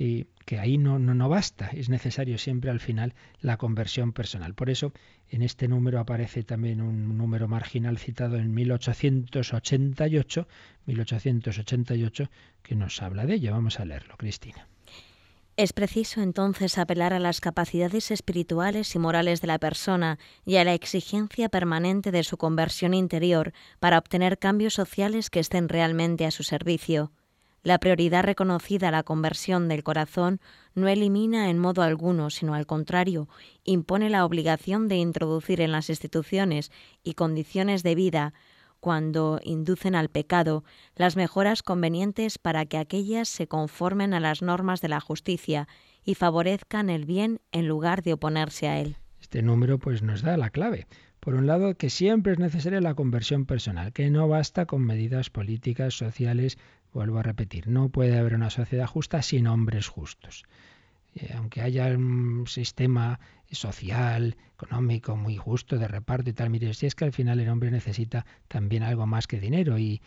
y que ahí no, no, no basta, es necesario siempre al final la conversión personal. Por eso en este número aparece también un número marginal citado en 1888, 1888, que nos habla de ello. Vamos a leerlo, Cristina. Es preciso entonces apelar a las capacidades espirituales y morales de la persona y a la exigencia permanente de su conversión interior para obtener cambios sociales que estén realmente a su servicio. La prioridad reconocida a la conversión del corazón no elimina en modo alguno, sino al contrario, impone la obligación de introducir en las instituciones y condiciones de vida, cuando inducen al pecado, las mejoras convenientes para que aquellas se conformen a las normas de la justicia y favorezcan el bien en lugar de oponerse a él Este número pues nos da la clave. Por un lado, que siempre es necesaria la conversión personal, que no basta con medidas políticas, sociales, vuelvo a repetir, no puede haber una sociedad justa sin hombres justos. Eh, aunque haya un sistema social, económico muy justo de reparto y tal, mire, si es que al final el hombre necesita también algo más que dinero y,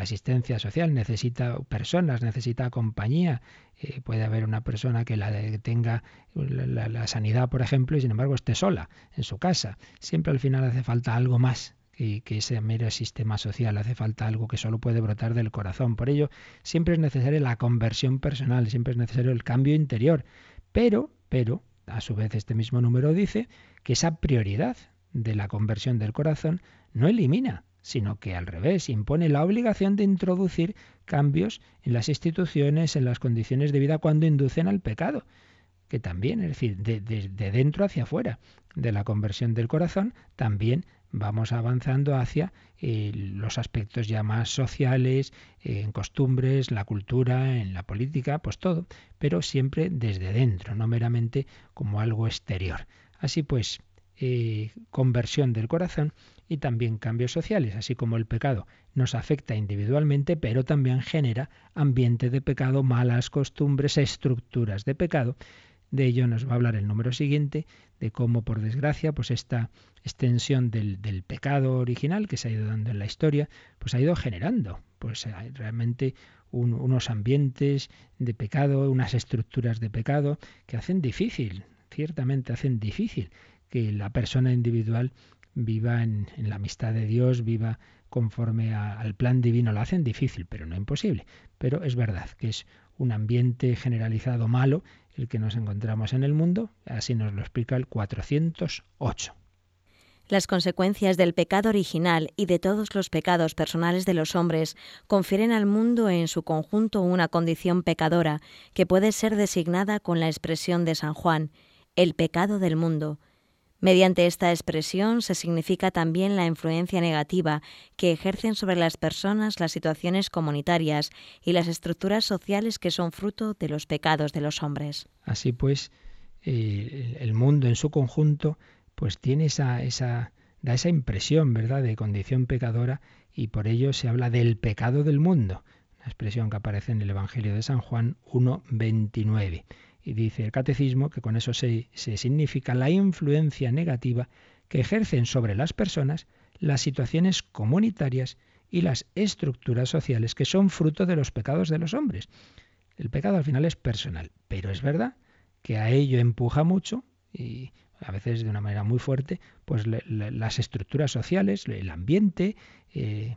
asistencia social, necesita personas, necesita compañía. Eh, puede haber una persona que la tenga la sanidad, por ejemplo, y sin embargo esté sola en su casa. Siempre al final hace falta algo más y que ese mero sistema social hace falta algo que solo puede brotar del corazón. Por ello, siempre es necesaria la conversión personal, siempre es necesario el cambio interior. Pero, pero, a su vez este mismo número dice que esa prioridad de la conversión del corazón no elimina, sino que al revés impone la obligación de introducir cambios en las instituciones, en las condiciones de vida cuando inducen al pecado que también, es decir, de, dentro hacia afuera, de la conversión del corazón, también vamos avanzando hacia eh, los aspectos ya más sociales, eh, en costumbres, la cultura, en la política, pues todo, pero siempre desde dentro, no meramente como algo exterior. Así pues, eh, conversión del corazón y también cambios sociales, así como el pecado nos afecta individualmente, pero también genera ambiente de pecado, malas costumbres, estructuras de pecado de ello nos va a hablar el número siguiente, de cómo, por desgracia, pues esta extensión del, pecado original que se ha ido dando en la historia, pues ha ido generando pues realmente unos ambientes de pecado, unas estructuras de pecado que hacen difícil, ciertamente hacen difícil que la persona individual viva en, la amistad de Dios, viva conforme al plan divino. Lo hacen difícil, pero no imposible. Pero es verdad que es un ambiente generalizado malo el que nos encontramos en el mundo. Así nos lo explica el 408. Las consecuencias del pecado original y de todos los pecados personales de los hombres confieren al mundo en su conjunto una condición pecadora que puede ser designada con la expresión de San Juan, el pecado del mundo, Mediante esta expresión se significa también la influencia negativa que ejercen sobre las personas las situaciones comunitarias y las estructuras sociales que son fruto de los pecados de los hombres. Así pues, eh, el mundo en su conjunto pues tiene esa, esa, da esa impresión, ¿verdad?, de condición pecadora y por ello se habla del pecado del mundo, una expresión que aparece en el Evangelio de San Juan 1.29. Y dice el catecismo que con eso se, se significa la influencia negativa que ejercen sobre las personas las situaciones comunitarias y las estructuras sociales que son fruto de los pecados de los hombres. El pecado al final es personal, pero es verdad que a ello empuja mucho y a veces de una manera muy fuerte, pues las estructuras sociales, el ambiente, eh,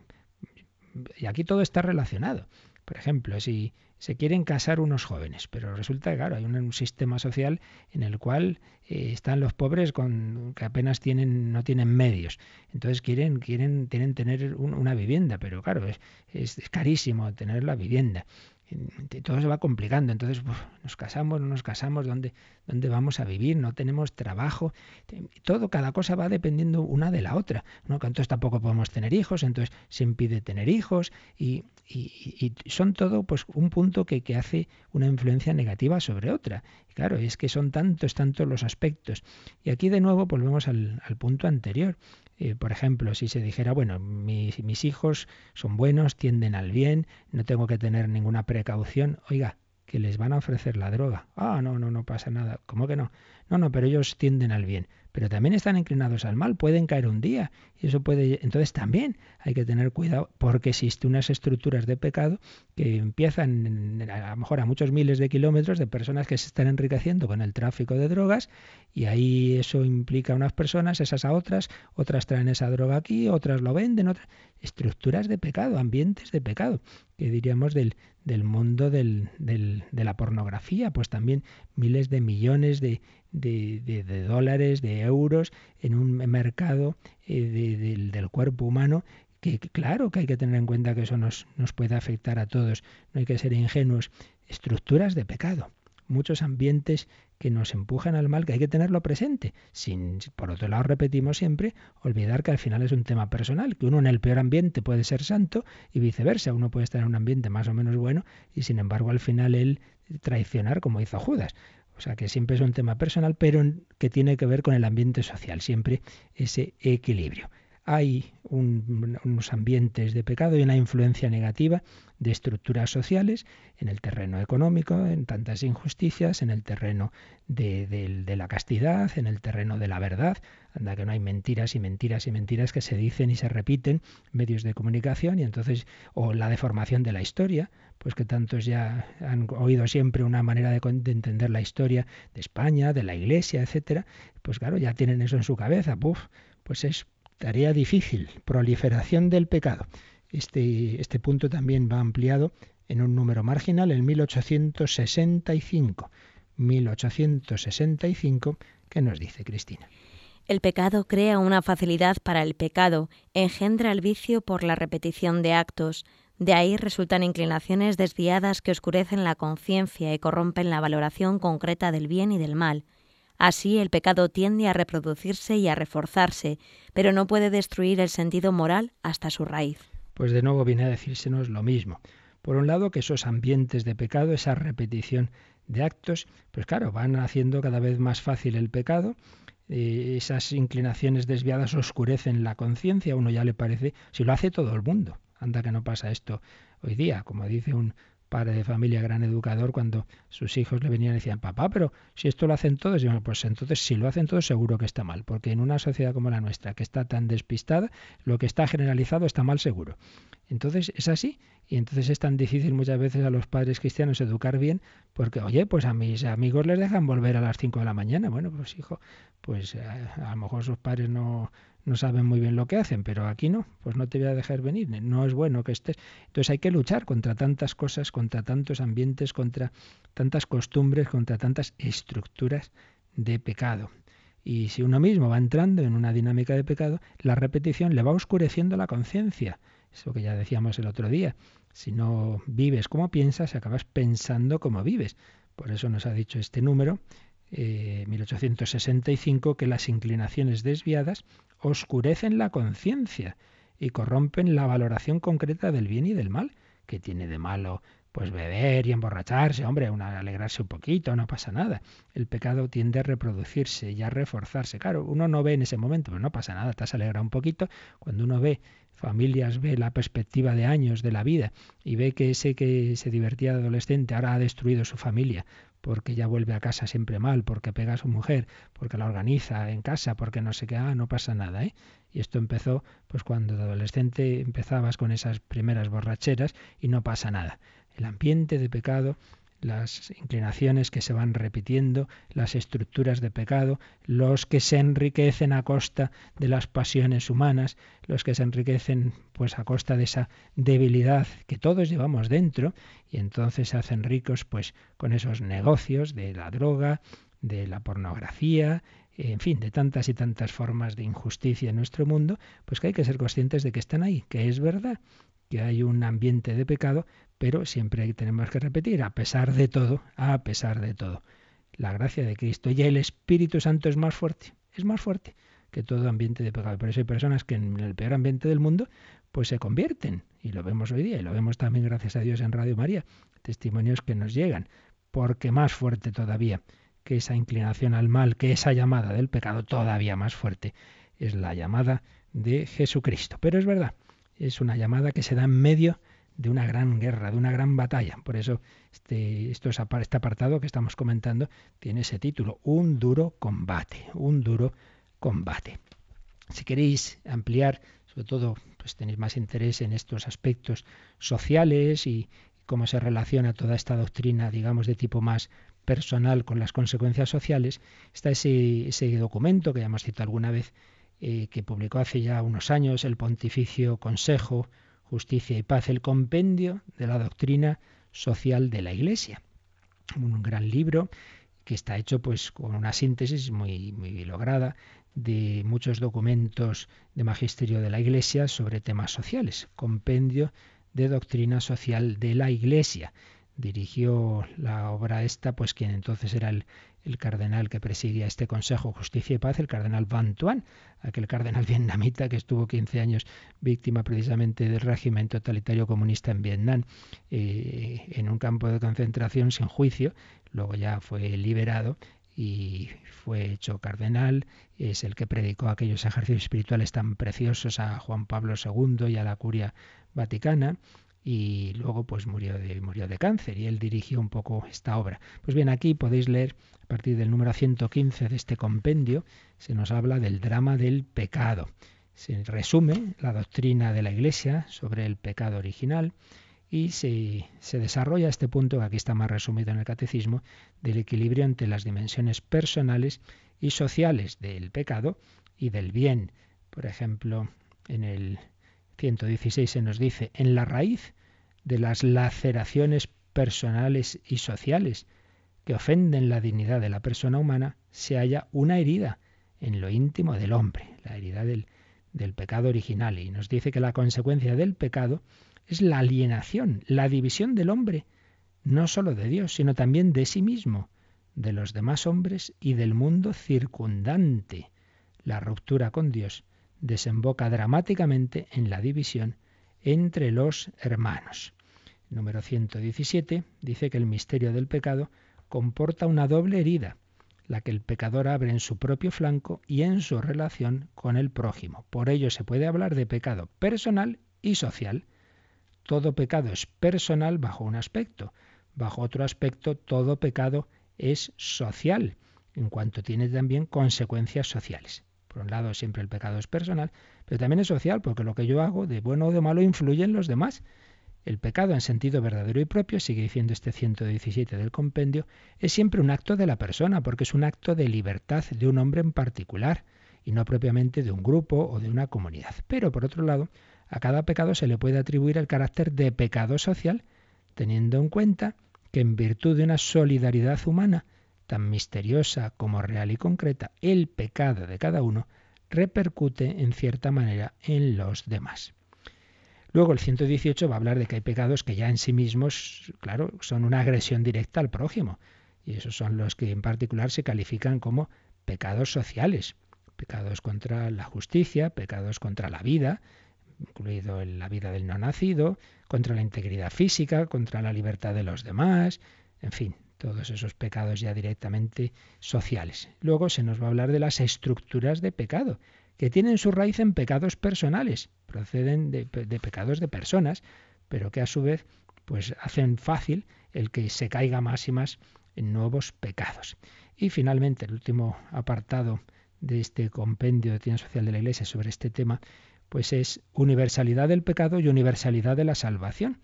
y aquí todo está relacionado. Por ejemplo, si se quieren casar unos jóvenes, pero resulta que, claro, hay un, sistema social en el cual eh, están los pobres con, que apenas tienen, no tienen medios. Entonces quieren, quieren, tienen tener una vivienda, pero claro, es, es carísimo tener la vivienda todo se va complicando. Entonces, nos casamos, no nos casamos, ¿dónde, ¿dónde vamos a vivir? No tenemos trabajo. Todo, cada cosa va dependiendo una de la otra. ¿no? Entonces tampoco podemos tener hijos, entonces se impide tener hijos y, son todo pues un punto que, que, hace una influencia negativa sobre otra. Y claro, es que son tantos, tantos los aspectos. Y aquí de nuevo volvemos al, al punto anterior. Eh, por ejemplo, si se dijera, bueno, mis, mis hijos son buenos, tienden al bien, no tengo que tener ninguna precaución, oiga, que les van a ofrecer la droga. Ah, no, no, no pasa nada. ¿Cómo que no? No, no, pero ellos tienden al bien. Pero también están inclinados al mal, pueden caer un día. Y eso puede. Entonces también hay que tener cuidado porque existen unas estructuras de pecado que empiezan a lo mejor a muchos miles de kilómetros de personas que se están enriqueciendo con el tráfico de drogas y ahí eso implica a unas personas, esas a otras, otras traen esa droga aquí, otras lo venden, otras estructuras de pecado, ambientes de pecado, que diríamos del, del mundo del, del, de la pornografía, pues también miles de millones de, de, dólares, de euros en un mercado eh, del cuerpo humano que claro que hay que tener en cuenta que eso nos, nos puede afectar a todos, no hay que ser ingenuos, estructuras de pecado. Muchos ambientes que nos empujan al mal, que hay que tenerlo presente, sin, por otro lado, repetimos siempre, olvidar que al final es un tema personal, que uno en el peor ambiente puede ser santo y viceversa, uno puede estar en un ambiente más o menos bueno y sin embargo al final él traicionar como hizo Judas. O sea que siempre es un tema personal, pero que tiene que ver con el ambiente social, siempre ese equilibrio hay unos ambientes de pecado y una influencia negativa de estructuras sociales en el terreno económico, en tantas injusticias, en el terreno de, la castidad, en el terreno de la verdad. Anda que no hay mentiras y mentiras y mentiras que se dicen y se repiten medios de comunicación y entonces, o la deformación de la historia, pues que tantos ya han oído siempre una manera de, de entender la historia de España, de la Iglesia, etcétera, pues claro, ya tienen eso en su cabeza, Puf, pues es Tarea difícil, proliferación del pecado. Este, este punto también va ampliado en un número marginal en 1865. 1865, ¿qué nos dice Cristina? El pecado crea una facilidad para el pecado, engendra el vicio por la repetición de actos. De ahí resultan inclinaciones desviadas que oscurecen la conciencia y corrompen la valoración concreta del bien y del mal. Así el pecado tiende a reproducirse y a reforzarse, pero no puede destruir el sentido moral hasta su raíz. Pues de nuevo viene a decírsenos lo mismo. Por un lado, que esos ambientes de pecado, esa repetición de actos, pues claro, van haciendo cada vez más fácil el pecado, eh, esas inclinaciones desviadas oscurecen la conciencia, a uno ya le parece, si lo hace todo el mundo, anda que no pasa esto hoy día, como dice un, padre de familia, gran educador, cuando sus hijos le venían y decían, papá, pero si esto lo hacen todos, y pues entonces si lo hacen todos seguro que está mal, porque en una sociedad como la nuestra, que está tan despistada, lo que está generalizado está mal seguro. Entonces es así, y entonces es tan difícil muchas veces a los padres cristianos educar bien, porque, oye, pues a mis amigos les dejan volver a las 5 de la mañana. Bueno, pues hijo, pues eh, a lo mejor sus padres no, no saben muy bien lo que hacen, pero aquí no, pues no te voy a dejar venir, no es bueno que estés. Entonces hay que luchar contra tantas cosas, contra tantos ambientes, contra tantas costumbres, contra tantas estructuras de pecado. Y si uno mismo va entrando en una dinámica de pecado, la repetición le va oscureciendo la conciencia. Eso que ya decíamos el otro día. Si no vives como piensas, acabas pensando como vives. Por eso nos ha dicho este número, 1865, eh, que las inclinaciones desviadas oscurecen la conciencia y corrompen la valoración concreta del bien y del mal. que tiene de malo pues beber y emborracharse, hombre, una, alegrarse un poquito, no pasa nada. El pecado tiende a reproducirse y a reforzarse. Claro, uno no ve en ese momento, pero no pasa nada, te has alegrado un poquito. Cuando uno ve familias, ve la perspectiva de años de la vida y ve que ese que se divertía de adolescente ahora ha destruido su familia, porque ya vuelve a casa siempre mal, porque pega a su mujer, porque la organiza en casa, porque no sé qué, ah, no pasa nada, ¿eh? Y esto empezó pues cuando de adolescente empezabas con esas primeras borracheras y no pasa nada. El ambiente de pecado las inclinaciones que se van repitiendo, las estructuras de pecado, los que se enriquecen a costa de las pasiones humanas, los que se enriquecen pues a costa de esa debilidad que todos llevamos dentro y entonces se hacen ricos pues con esos negocios de la droga, de la pornografía, en fin, de tantas y tantas formas de injusticia en nuestro mundo, pues que hay que ser conscientes de que están ahí, que es verdad, que hay un ambiente de pecado, pero siempre tenemos que repetir, a pesar de todo, a pesar de todo, la gracia de Cristo y el Espíritu Santo es más fuerte, es más fuerte que todo ambiente de pecado. Por eso hay personas que en el peor ambiente del mundo, pues se convierten, y lo vemos hoy día, y lo vemos también gracias a Dios en Radio María, testimonios que nos llegan, porque más fuerte todavía que esa inclinación al mal, que esa llamada del pecado todavía más fuerte, es la llamada de Jesucristo. Pero es verdad, es una llamada que se da en medio de una gran guerra, de una gran batalla. Por eso este, este apartado que estamos comentando tiene ese título, Un duro combate, un duro combate. Si queréis ampliar, sobre todo, pues tenéis más interés en estos aspectos sociales y cómo se relaciona toda esta doctrina, digamos, de tipo más personal con las consecuencias sociales, está ese, ese documento que ya hemos citado alguna vez, eh, que publicó hace ya unos años el Pontificio Consejo Justicia y Paz, el compendio de la doctrina social de la Iglesia. Un gran libro que está hecho pues con una síntesis muy, muy lograda de muchos documentos de magisterio de la Iglesia sobre temas sociales. Compendio de doctrina social de la Iglesia. Dirigió la obra esta, pues quien entonces era el, el cardenal que presidia este Consejo Justicia y Paz, el cardenal Van Tuan, aquel cardenal vietnamita que estuvo 15 años víctima precisamente del régimen totalitario comunista en Vietnam, eh, en un campo de concentración sin juicio, luego ya fue liberado y fue hecho cardenal, es el que predicó aquellos ejercicios espirituales tan preciosos a Juan Pablo II y a la curia vaticana y luego pues murió de, murió de cáncer y él dirigió un poco esta obra. Pues bien, aquí podéis leer a partir del número 115 de este compendio, se nos habla del drama del pecado. Se resume la doctrina de la Iglesia sobre el pecado original y se, se desarrolla este punto que aquí está más resumido en el catecismo del equilibrio entre las dimensiones personales y sociales del pecado y del bien. Por ejemplo, en el 116 se nos dice, en la raíz de las laceraciones personales y sociales que ofenden la dignidad de la persona humana, se halla una herida en lo íntimo del hombre, la herida del, del pecado original. Y nos dice que la consecuencia del pecado es la alienación, la división del hombre, no sólo de Dios, sino también de sí mismo, de los demás hombres y del mundo circundante. La ruptura con Dios desemboca dramáticamente en la división entre los hermanos. número 117 dice que el misterio del pecado comporta una doble herida, la que el pecador abre en su propio flanco y en su relación con el prójimo. Por ello se puede hablar de pecado personal y social. Todo pecado es personal bajo un aspecto, bajo otro aspecto todo pecado es social, en cuanto tiene también consecuencias sociales. Por un lado, siempre el pecado es personal, pero también es social, porque lo que yo hago, de bueno o de malo, influye en los demás. El pecado en sentido verdadero y propio, sigue diciendo este 117 del compendio, es siempre un acto de la persona, porque es un acto de libertad de un hombre en particular, y no propiamente de un grupo o de una comunidad. Pero, por otro lado, a cada pecado se le puede atribuir el carácter de pecado social, teniendo en cuenta que en virtud de una solidaridad humana, tan misteriosa como real y concreta, el pecado de cada uno repercute en cierta manera en los demás. Luego el 118 va a hablar de que hay pecados que ya en sí mismos, claro, son una agresión directa al prójimo. Y esos son los que en particular se califican como pecados sociales. Pecados contra la justicia, pecados contra la vida, incluido la vida del no nacido, contra la integridad física, contra la libertad de los demás, en fin, todos esos pecados ya directamente sociales. Luego se nos va a hablar de las estructuras de pecado, que tienen su raíz en pecados personales, proceden de, pecados de personas, pero que a su vez pues hacen fácil el que se caiga más y más en nuevos pecados. Y finalmente, el último apartado de este compendio de ciencia social de la Iglesia sobre este tema, pues es universalidad del pecado y universalidad de la salvación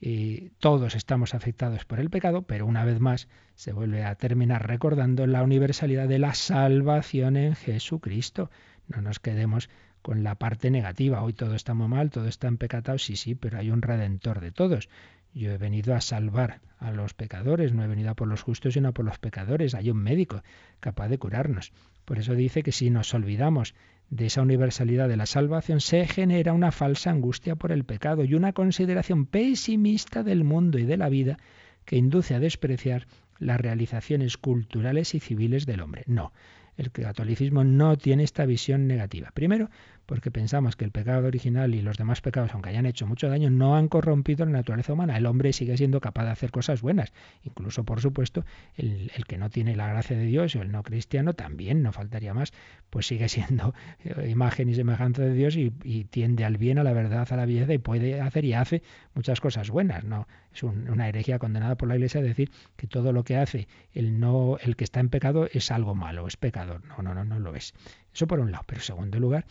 y todos estamos afectados por el pecado, pero una vez más se vuelve a terminar recordando la universalidad de la salvación en Jesucristo. No nos quedemos con la parte negativa. Hoy todo está muy mal, todo está empecatado, sí, sí, pero hay un redentor de todos. Yo he venido a salvar a los pecadores, no he venido a por los justos, sino a por los pecadores. Hay un médico capaz de curarnos. Por eso dice que si nos olvidamos de esa universalidad de la salvación se genera una falsa angustia por el pecado y una consideración pesimista del mundo y de la vida que induce a despreciar las realizaciones culturales y civiles del hombre. No, el catolicismo no tiene esta visión negativa. Primero, porque pensamos que el pecado original y los demás pecados, aunque hayan hecho mucho daño, no han corrompido la naturaleza humana. El hombre sigue siendo capaz de hacer cosas buenas. Incluso, por supuesto, el, que no tiene la gracia de Dios o el no cristiano también, no faltaría más, pues sigue siendo eh, imagen y semejanza de Dios y, tiende al bien, a la verdad, a la belleza y puede hacer y hace muchas cosas buenas. No es una herejía condenada por la Iglesia decir que todo lo que hace el no el que está en pecado es algo malo, es pecador. No, no, no, no lo es. Eso por un lado. Pero en segundo lugar,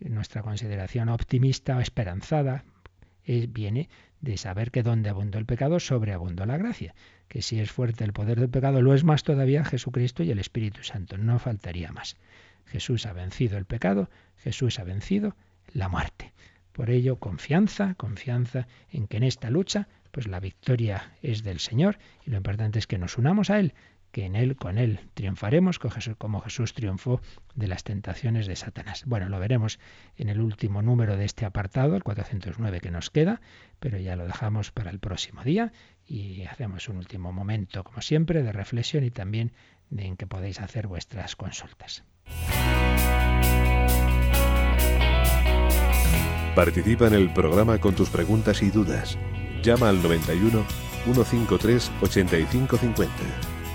nuestra consideración optimista o esperanzada viene de saber que donde abundó el pecado, sobreabundó la gracia. Que si es fuerte el poder del pecado, lo es más todavía Jesucristo y el Espíritu Santo. No faltaría más. Jesús ha vencido el pecado, Jesús ha vencido la muerte. Por ello, confianza, confianza en que en esta lucha, pues la victoria es del Señor y lo importante es que nos unamos a Él, que en Él, con Él, triunfaremos como Jesús triunfó de las tentaciones de Satanás. Bueno, lo veremos en el último número de este apartado, el 409 que nos queda, pero ya lo dejamos para el próximo día y hacemos un último momento, como siempre, de reflexión y también en que podéis hacer vuestras consultas. Participa en el programa con tus preguntas y dudas. Llama al 91 153 8550.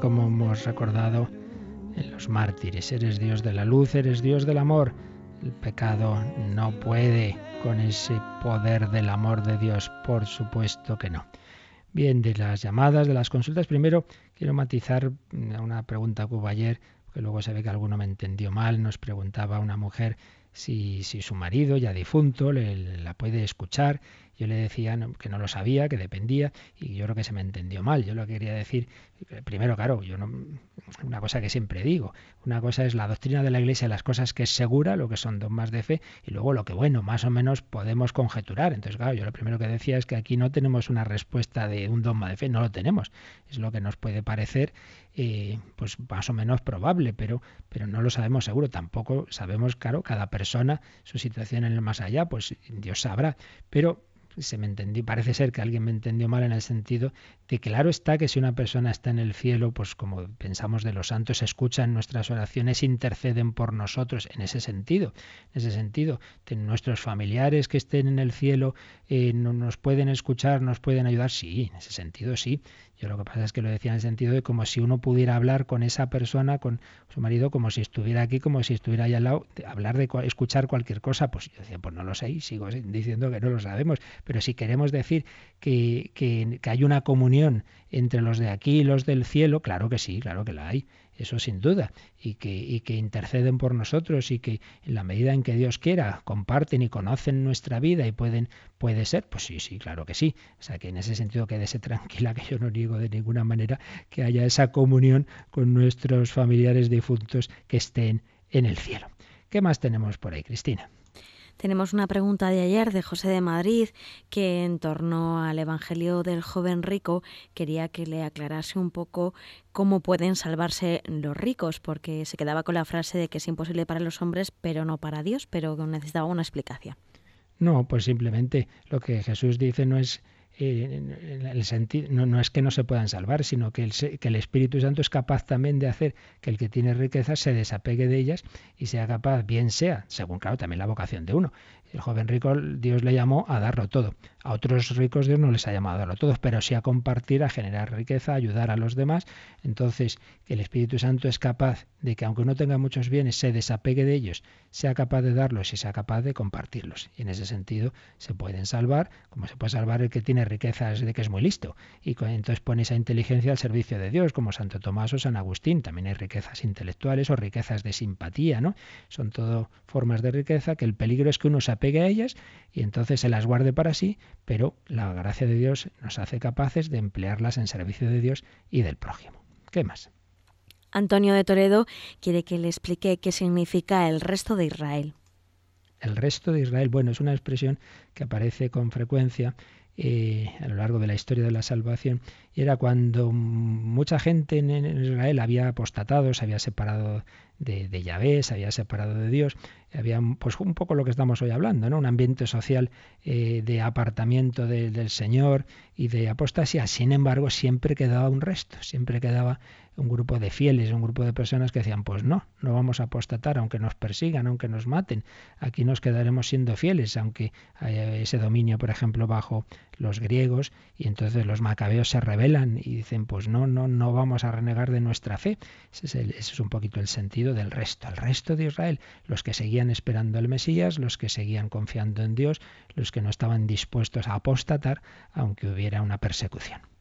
como hemos recordado en los mártires. Eres Dios de la luz, eres Dios del amor. El pecado no puede con ese poder del amor de Dios, por supuesto que no. Bien, de las llamadas, de las consultas, primero quiero matizar una pregunta que hubo ayer, que luego se ve que alguno me entendió mal. Nos preguntaba una mujer si, si su marido, ya difunto, le, la puede escuchar. Yo le decía que no lo sabía, que dependía, y yo creo que se me entendió mal. Yo lo quería decir, primero, claro, yo no, una cosa que siempre digo, una cosa es la doctrina de la Iglesia, las cosas que es segura, lo que son dogmas de fe, y luego lo que, bueno, más o menos podemos conjeturar. Entonces, claro, yo lo primero que decía es que aquí no tenemos una respuesta de un dogma de fe, no lo tenemos. Es lo que nos puede parecer, eh, pues más o menos probable, pero, pero no lo sabemos seguro. Tampoco sabemos, claro, cada persona, su situación en el más allá, pues Dios sabrá. Pero se me entendió, parece ser que alguien me entendió mal en el sentido que claro está que si una persona está en el cielo, pues como pensamos de los santos, escuchan nuestras oraciones, interceden por nosotros, en ese sentido, en ese sentido, nuestros familiares que estén en el cielo eh, no, nos pueden escuchar, nos pueden ayudar, sí, en ese sentido sí, yo lo que pasa es que lo decía en el sentido de como si uno pudiera hablar con esa persona, con su marido, como si estuviera aquí, como si estuviera ahí al lado, hablar de escuchar cualquier cosa. Pues yo decía, pues no lo sé, y sigo diciendo que no lo sabemos. Pero si queremos decir que, que, que hay una comunión entre los de aquí y los del cielo, claro que sí, claro que la hay eso sin duda, y que, y que interceden por nosotros y que en la medida en que Dios quiera comparten y conocen nuestra vida y pueden, puede ser, pues sí, sí, claro que sí. O sea que en ese sentido quédese tranquila que yo no niego de ninguna manera que haya esa comunión con nuestros familiares difuntos que estén en el cielo. ¿Qué más tenemos por ahí, Cristina? Tenemos una pregunta de ayer de José de Madrid que en torno al Evangelio del joven rico quería que le aclarase un poco cómo pueden salvarse los ricos, porque se quedaba con la frase de que es imposible para los hombres, pero no para Dios, pero necesitaba una explicación. No, pues simplemente lo que Jesús dice no es eh, el sentido, no, es que no se puedan salvar, sino que el, que el Espíritu Santo es capaz también de hacer que el que tiene riquezas se desapegue de ellas y sea capaz, bien sea, según claro, también la vocación de uno, el joven rico Dios le llamó a darlo todo. A otros ricos Dios no les ha llamado a darlo todo, pero sí a compartir, a generar riqueza, a ayudar a los demás. Entonces, el Espíritu Santo es capaz de que aunque uno tenga muchos bienes, se desapegue de ellos, sea capaz de darlos y sea capaz de compartirlos. Y en ese sentido se pueden salvar, como se puede salvar el que tiene riquezas de que es muy listo. Y entonces pone esa inteligencia al servicio de Dios, como Santo Tomás o San Agustín. También hay riquezas intelectuales o riquezas de simpatía, ¿no? Son todo formas de riqueza que el peligro es que uno se pegue a ellas y entonces se las guarde para sí, pero la gracia de Dios nos hace capaces de emplearlas en servicio de Dios y del prójimo. ¿Qué más? Antonio de Toledo quiere que le explique qué significa el resto de Israel. El resto de Israel, bueno, es una expresión que aparece con frecuencia eh, a lo largo de la historia de la salvación, era cuando mucha gente en Israel había apostatado, se había separado de, de Yahvé, se había separado de Dios, había pues un poco lo que estamos hoy hablando, ¿no? Un ambiente social eh, de apartamiento del Señor y de apostasía. Sin embargo, siempre quedaba un resto, siempre quedaba un grupo de fieles, un grupo de personas que decían, pues no, no vamos a apostatar, aunque nos persigan, aunque nos maten, aquí nos quedaremos siendo fieles, aunque haya ese dominio, por ejemplo, bajo los griegos, y entonces los macabeos se rebelan y dicen, pues no, no, no vamos a renegar de nuestra fe. Ese es, es un poquito el sentido del resto, el resto de Israel, los que seguían esperando al Mesías, los que seguían confiando en Dios, los que no estaban dispuestos a apostatar, aunque hubiera una persecución.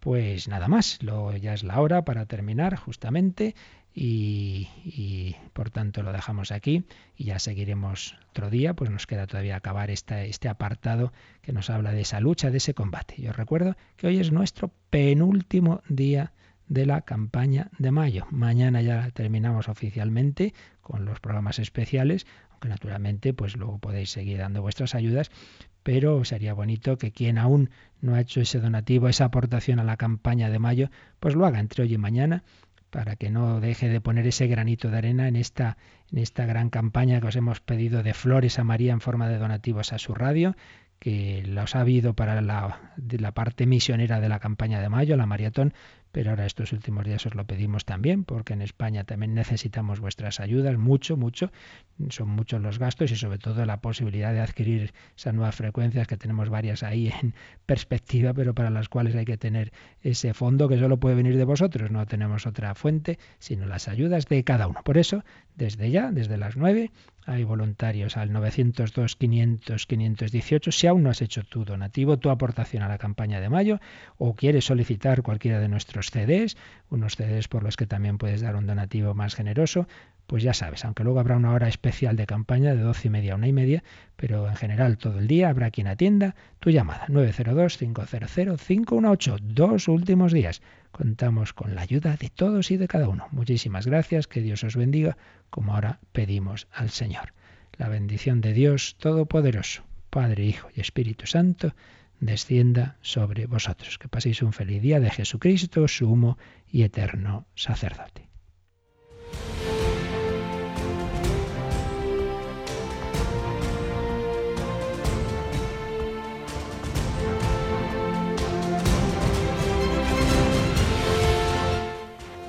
Pues nada más, lo, ya es la hora para terminar justamente y, y, por tanto lo dejamos aquí y ya seguiremos otro día, pues nos queda todavía acabar este apartado que nos habla de esa lucha, de ese combate. Yo recuerdo que hoy es nuestro penúltimo día de la campaña de mayo. Mañana ya terminamos oficialmente con los programas especiales, aunque naturalmente pues luego podéis seguir dando vuestras ayudas, pero sería bonito que quien aún no ha hecho ese donativo, esa aportación a la campaña de mayo, pues lo haga entre hoy y mañana para que no deje de poner ese granito de arena en esta, en esta gran campaña que os hemos pedido de flores a María en forma de donativos a su radio, que los ha habido para la, la parte misionera de la campaña de mayo, la maratón, pero ahora estos últimos días os lo pedimos también, porque en España también necesitamos vuestras ayudas, mucho, mucho. Son muchos los gastos y sobre todo la posibilidad de adquirir esas nuevas frecuencias, que tenemos varias ahí en perspectiva, pero para las cuales hay que tener ese fondo que solo puede venir de vosotros. No tenemos otra fuente, sino las ayudas de cada uno. Por eso, desde ya, desde las nueve, hay voluntarios al 902 500 518. Si aún no has hecho tu donativo, tu aportación a la campaña de mayo o quieres solicitar cualquiera de nuestros CDs, unos CDs por los que también puedes dar un donativo más generoso, pues ya sabes, aunque luego habrá una hora especial de campaña de doce y media a una y media, pero en general todo el día habrá quien atienda tu llamada 902-500-518, dos últimos días. Contamos con la ayuda de todos y de cada uno. Muchísimas gracias, que Dios os bendiga, como ahora pedimos al Señor. La bendición de Dios Todopoderoso, Padre, Hijo y Espíritu Santo, descienda sobre vosotros. Que paséis un feliz día de Jesucristo, sumo y eterno sacerdote.